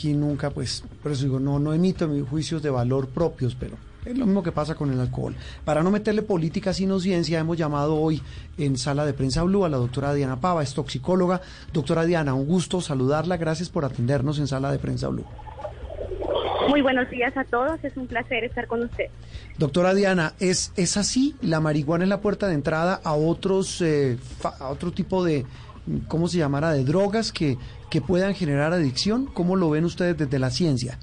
Aquí nunca, pues, por eso digo, no, no emito mis juicios de valor propios, pero es lo mismo que pasa con el alcohol. Para no meterle política sino ciencia, hemos llamado hoy en sala de prensa Blue a la doctora Diana Pava, es toxicóloga. Doctora Diana, un gusto saludarla. Gracias por atendernos en sala de prensa Blue. Muy buenos días a todos, es un placer estar con usted. Doctora Diana, ¿es, es así? ¿La marihuana es la puerta de entrada a otros, eh, a otro tipo de, ¿cómo se llamará?, de drogas que, que puedan generar adicción? ¿Cómo lo ven ustedes desde la ciencia?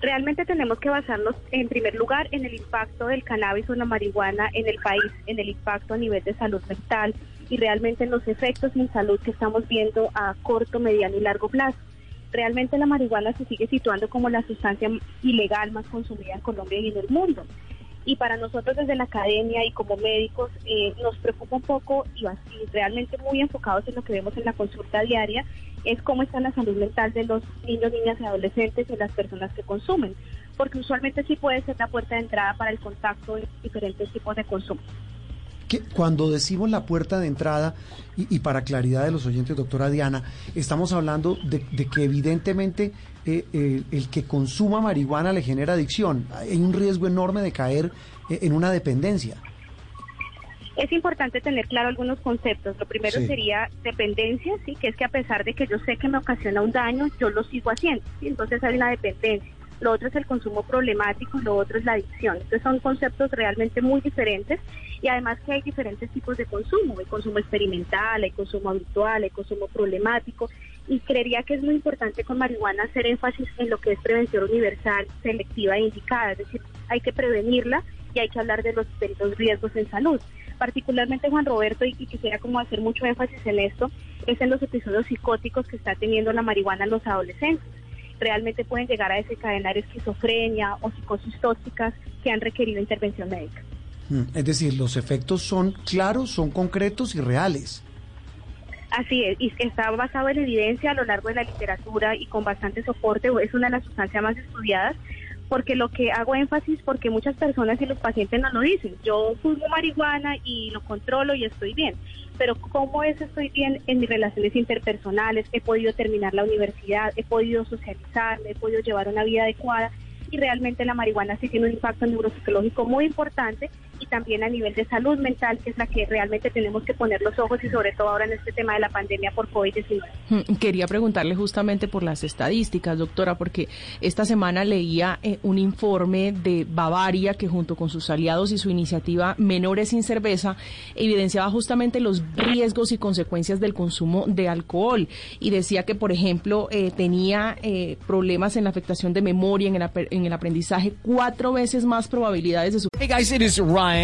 Realmente tenemos que basarnos, en primer lugar, en el impacto del cannabis o la marihuana en el país, en el impacto a nivel de salud mental y realmente en los efectos en salud que estamos viendo a corto, mediano y largo plazo realmente la marihuana se sigue situando como la sustancia ilegal más consumida en Colombia y en el mundo. Y para nosotros desde la academia y como médicos eh, nos preocupa un poco y, realmente muy enfocados en lo que vemos en la consulta diaria es cómo está la salud mental de los niños, niñas y adolescentes y las personas que consumen, porque usualmente sí puede ser la puerta de entrada para el contacto de diferentes tipos de consumo cuando decimos la puerta de entrada, y, para claridad de los oyentes, doctora Diana, estamos hablando de, que evidentemente eh, eh, el que consuma marihuana le genera adicción. Hay un riesgo enorme de caer eh, en una dependencia. Es importante tener claro algunos conceptos. Lo primero sería dependencia, sí, que es que a pesar de que yo sé que me ocasiona un daño, yo lo sigo haciendo. Entonces hay una dependencia lo otro es el consumo problemático y lo otro es la adicción. Estos son conceptos realmente muy diferentes y además que hay diferentes tipos de consumo, hay consumo experimental, hay consumo habitual, hay consumo problemático y creería que es muy importante con marihuana hacer énfasis en lo que es prevención universal, selectiva e indicada, es decir, hay que prevenirla y hay que hablar de los, riesgos en salud. Particularmente Juan Roberto, y, y quisiera como hacer mucho énfasis en esto, es en los episodios psicóticos que está teniendo la marihuana en los adolescentes realmente pueden llegar a desencadenar esquizofrenia o psicosis tóxicas que han requerido intervención médica. Mm, es decir, los efectos son claros, son concretos y reales. Así es, y está basado en evidencia a lo largo de la literatura y con bastante soporte, es una de las sustancias más estudiadas, porque lo que hago énfasis, porque muchas personas y los pacientes no lo dicen, yo fumo marihuana y lo controlo y estoy bien, pero ¿cómo es estoy bien en mis relaciones interpersonales? He podido terminar la universidad, he podido socializar, he podido llevar una vida adecuada y realmente la marihuana sí tiene un impacto neuropsicológico muy importante y también a nivel de salud mental, que es la que realmente tenemos que poner los ojos y sobre todo ahora en este tema de la pandemia por COVID-19. Mm, quería preguntarle justamente por las estadísticas, doctora, porque esta semana leía eh, un informe de Bavaria que junto con sus aliados y su iniciativa Menores sin Cerveza evidenciaba justamente los riesgos y consecuencias del consumo de alcohol y decía que, por ejemplo, eh, tenía eh, problemas en la afectación de memoria, en el, en el aprendizaje, cuatro veces más probabilidades de su... Hey guys, it is Ryan.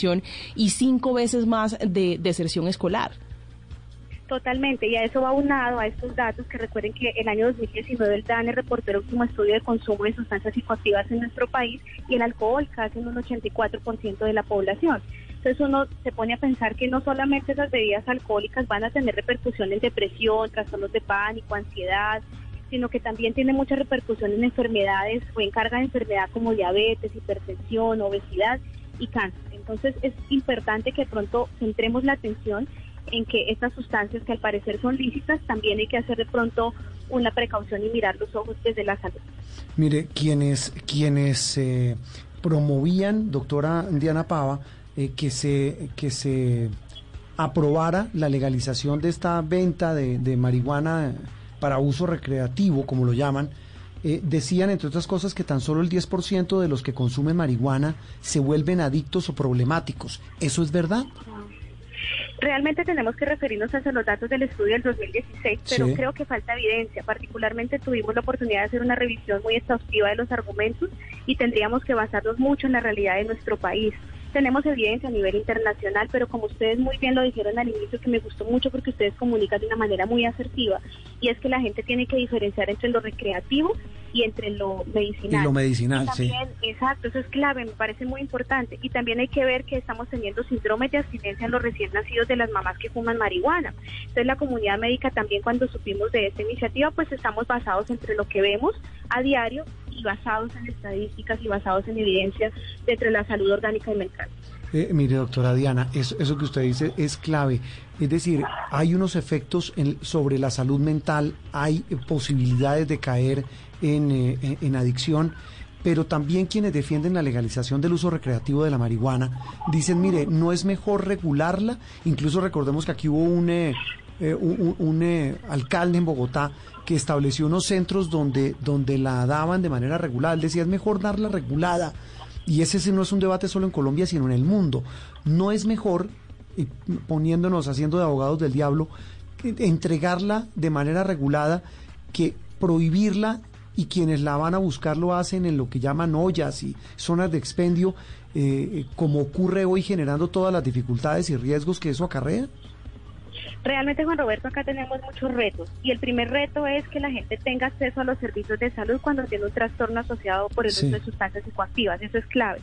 Y cinco veces más de deserción escolar. Totalmente, y a eso va aunado a estos datos que recuerden que el año 2019 el DANE reportó el último estudio de consumo de sustancias psicoactivas en nuestro país y el alcohol casi en un 84% de la población. Entonces uno se pone a pensar que no solamente esas bebidas alcohólicas van a tener repercusión en depresión, trastornos de pánico, ansiedad, sino que también tiene mucha repercusión en enfermedades o en carga de enfermedad como diabetes, hipertensión, obesidad y cáncer. Entonces es importante que pronto centremos la atención en que estas sustancias que al parecer son lícitas, también hay que hacer de pronto una precaución y mirar los ojos desde la salud. Mire, quienes, quienes eh, promovían, doctora Diana Pava, eh, que, se, que se aprobara la legalización de esta venta de, marihuana para uso recreativo, como lo llaman, eh, decían, entre otras cosas, que tan solo el 10% de los que consumen marihuana se vuelven adictos o problemáticos. ¿Eso es verdad? Realmente tenemos que referirnos a los datos del estudio del 2016, pero creo que falta evidencia. Particularmente tuvimos la oportunidad de hacer una revisión muy exhaustiva de los argumentos y tendríamos que basarnos mucho en la realidad de nuestro país tenemos evidencia a nivel internacional, pero como ustedes muy bien lo dijeron al inicio, que me gustó mucho porque ustedes comunican de una manera muy asertiva, y es que la gente tiene que diferenciar entre lo recreativo y entre lo medicinal. Y lo medicinal, sí. Exacto, eso es clave, me parece muy importante. Y también hay que ver que estamos teniendo síndrome de abstinencia en los recién nacidos de las mamás que fuman marihuana. Entonces la comunidad médica también cuando supimos de esta iniciativa, pues estamos basados entre lo que vemos a diario basados en estadísticas y basados en evidencias de la salud orgánica y mental. Eh, mire, doctora Diana, eso, eso, que usted dice es clave. Es decir, hay unos efectos sobre la salud mental, hay posibilidades de caer en, eh, en, adicción, pero también quienes defienden la legalización del uso recreativo de la marihuana dicen, mire, no es mejor regularla. Incluso recordemos que aquí hubo un, eh, un, un alcalde en Bogotá que estableció unos centros donde, donde la daban de manera regulada. Él decía, es mejor darla regulada. Y ese no es un debate solo en Colombia, sino en el mundo. No es mejor, poniéndonos, haciendo de abogados del diablo, entregarla de manera regulada que prohibirla y quienes la van a buscar lo hacen en lo que llaman ollas y zonas de expendio, eh, como ocurre hoy generando todas las dificultades y riesgos que eso acarrea? Realmente, Juan Roberto, acá tenemos muchos retos. Y el primer reto es que la gente tenga acceso a los servicios de salud cuando tiene un trastorno asociado por el uso de sustancias psicoactivas. Eso es clave.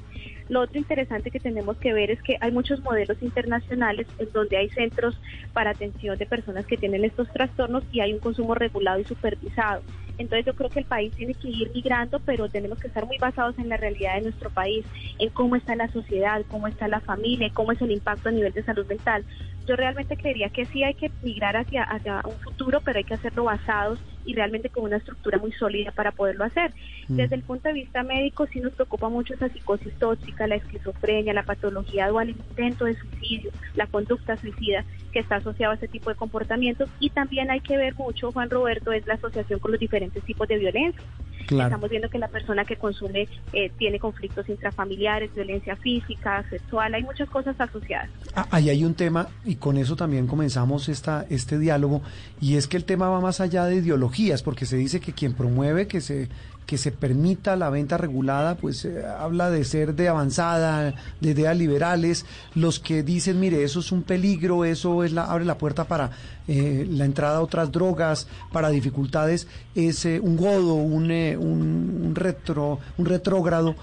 Lo otro interesante que tenemos que ver es que hay muchos modelos internacionales en donde hay centros para atención de personas que tienen estos trastornos y hay un consumo regulado y supervisado. Entonces yo creo que el país tiene que ir migrando, pero tenemos que estar muy basados en la realidad de nuestro país, en cómo está la sociedad, cómo está la familia, cómo es el impacto a nivel de salud mental. Yo realmente creería que sí hay que migrar hacia, hacia un futuro, pero hay que hacerlo basados y realmente con una estructura muy sólida para poderlo hacer. Mm. Desde el punto de vista médico sí nos preocupa mucho esa psicosis tóxica, la esquizofrenia, la patología dual, el intento de suicidio, la conducta suicida que está asociado a ese tipo de comportamientos y también hay que ver mucho, Juan Roberto, es la asociación con los diferentes tipos de violencia. Estamos viendo que la persona que consume eh, tiene conflictos intrafamiliares, violencia física, sexual, hay muchas cosas asociadas. Ah, ahí hay un tema, y con eso también comenzamos esta, este diálogo, y es que el tema va más allá de ideologías, porque se dice que quien promueve que se que se permita la venta regulada, pues eh, habla de ser de avanzada, de ideas liberales, los que dicen, mire, eso es un peligro, eso es la, abre la puerta para eh, la entrada a otras drogas, para dificultades, es eh, un godo, un, un, retro, un retrógrado.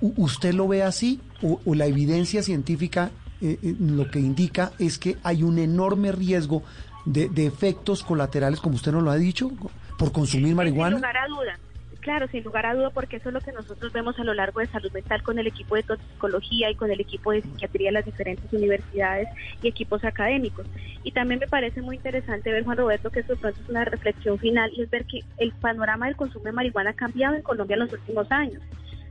¿Usted lo ve así o, la evidencia científica lo que indica es que hay un enorme riesgo de, de, efectos colaterales, como usted nos lo ha dicho, por consumir marihuana? Sin lugar a duda. Claro, sin lugar a duda, porque eso es lo que nosotros vemos a lo largo de salud mental con el equipo de toxicología y con el equipo de psiquiatría de las diferentes universidades y equipos académicos. Y también me parece muy interesante ver, Juan Roberto, que eso pronto es una reflexión final y es ver que el panorama del consumo de marihuana ha cambiado en Colombia en los últimos años.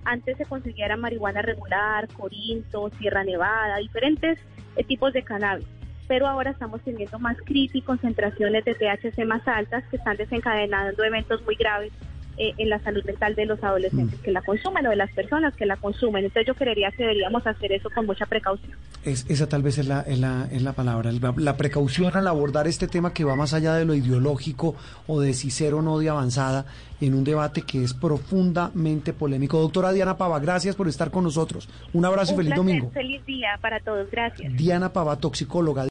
Antes se conseguía marihuana regular, corinto, Sierra Nevada, diferentes eh, tipos de cannabis pero ahora estamos teniendo más crisis y concentraciones de THC más altas que están desencadenando eventos muy graves eh, en la salud mental de los adolescentes mm. que la consumen o de las personas que la consumen. Entonces yo creería que deberíamos hacer eso con mucha precaución. Es, esa tal vez es la, es la, es la palabra, la precaución al abordar este tema que va más allá de lo ideológico o de si ser o no de avanzada en un debate que es profundamente polémico. Doctora Diana Pava, gracias por estar con nosotros. Un abrazo y feliz domingo. Feliz día para todos, gracias. Diana Pava, toxicóloga.